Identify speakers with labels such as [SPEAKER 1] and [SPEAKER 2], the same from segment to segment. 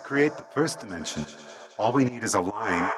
[SPEAKER 1] create the first dimension, all we need is a line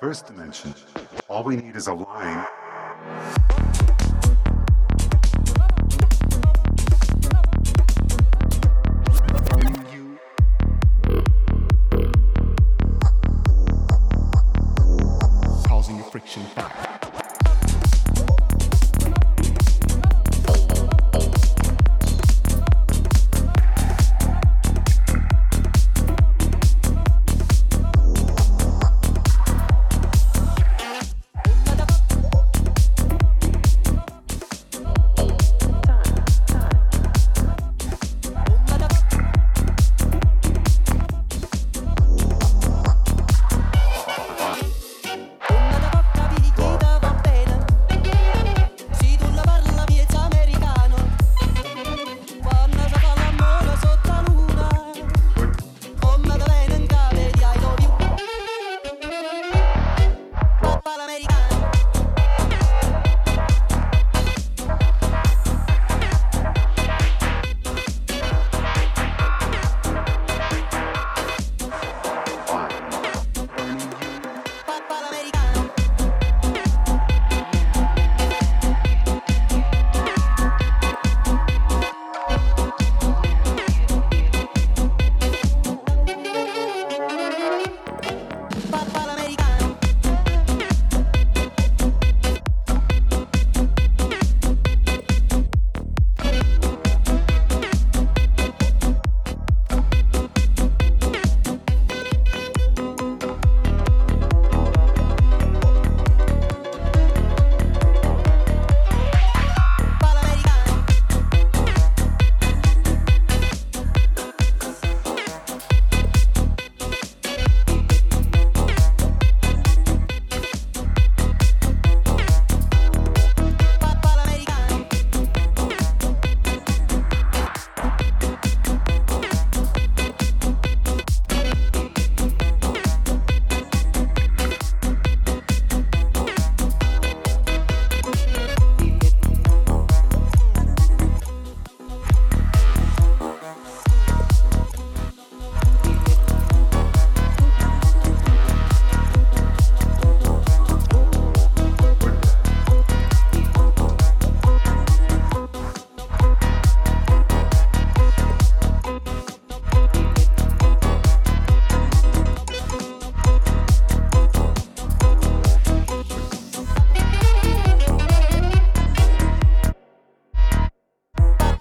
[SPEAKER 1] first dimension, all we need is a line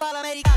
[SPEAKER 1] falo americano.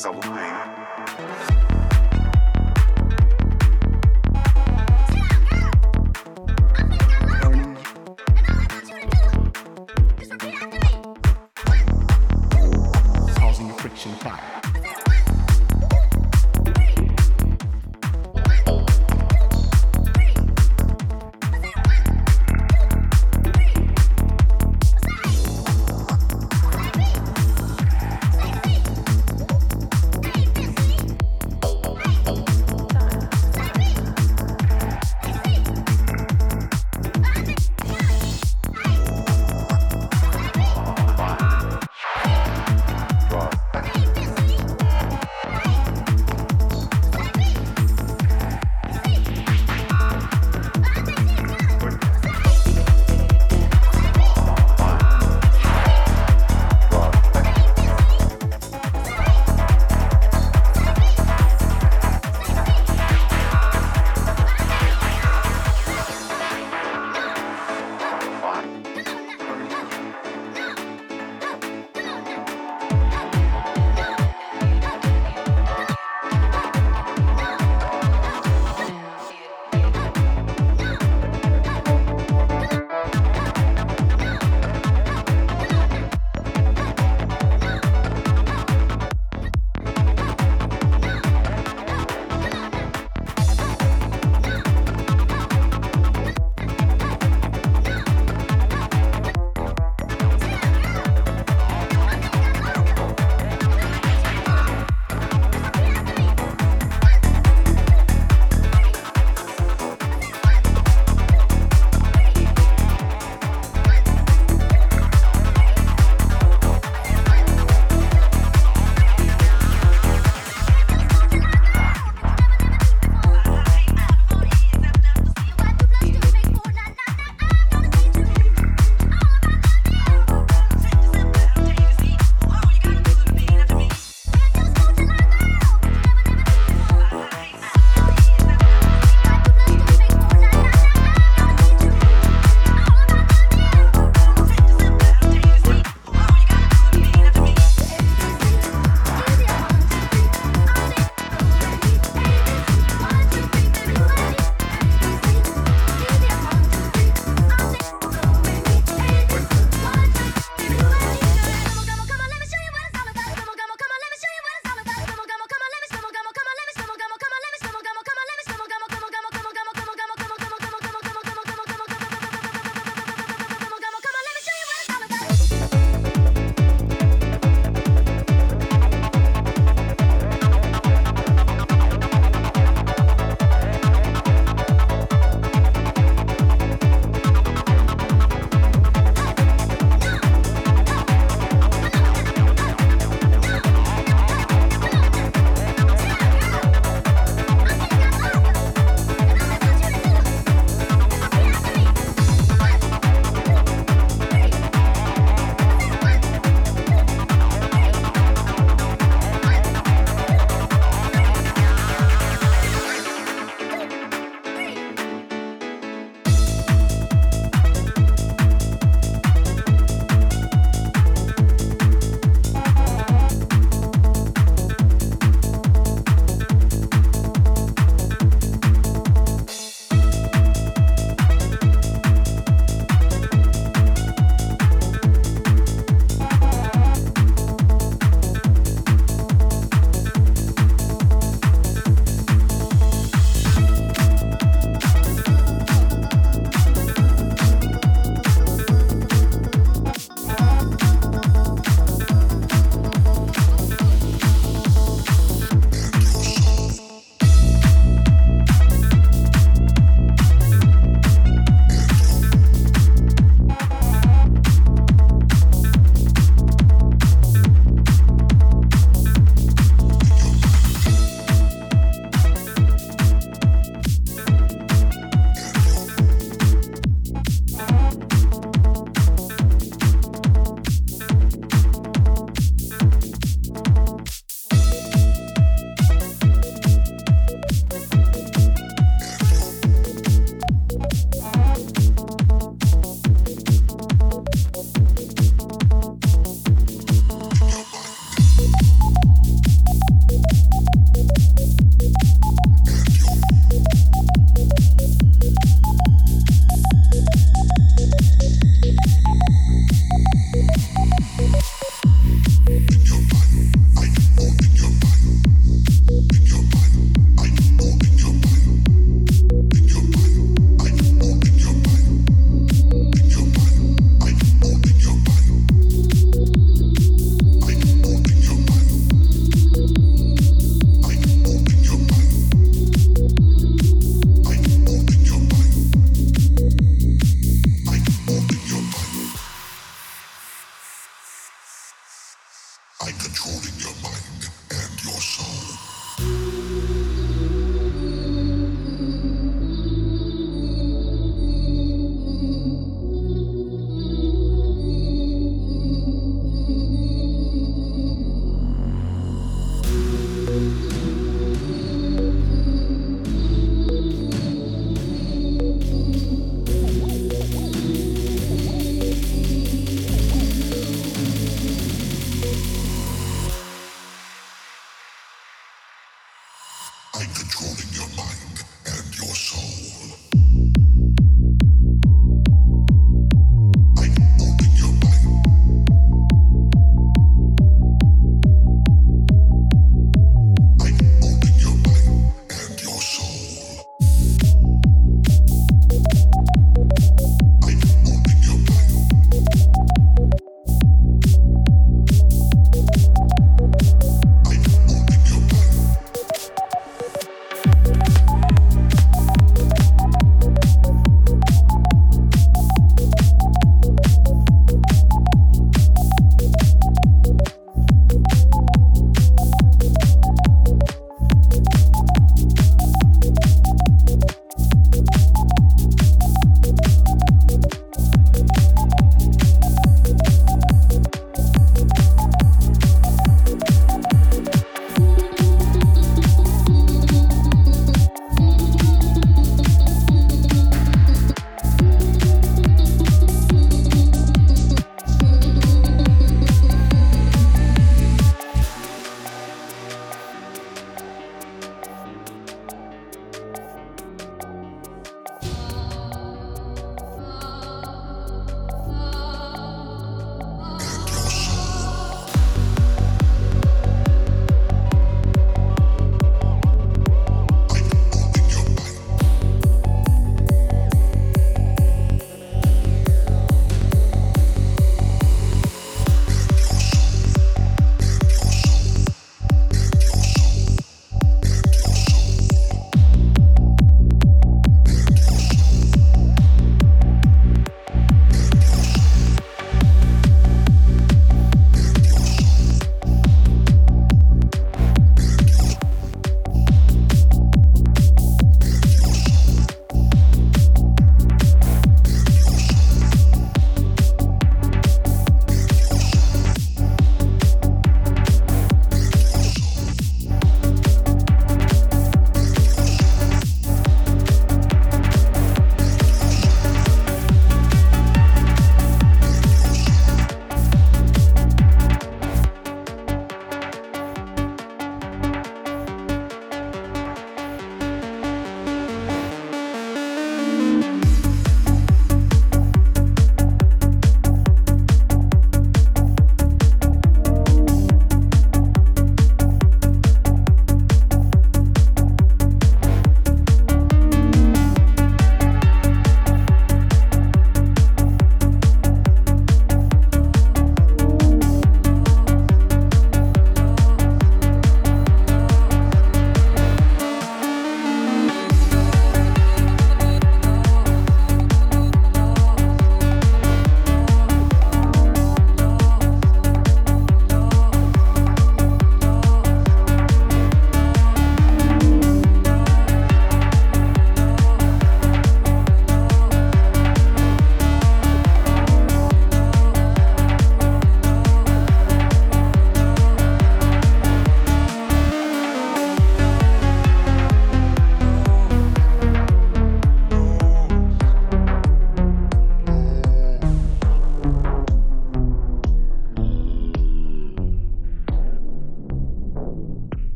[SPEAKER 1] Is a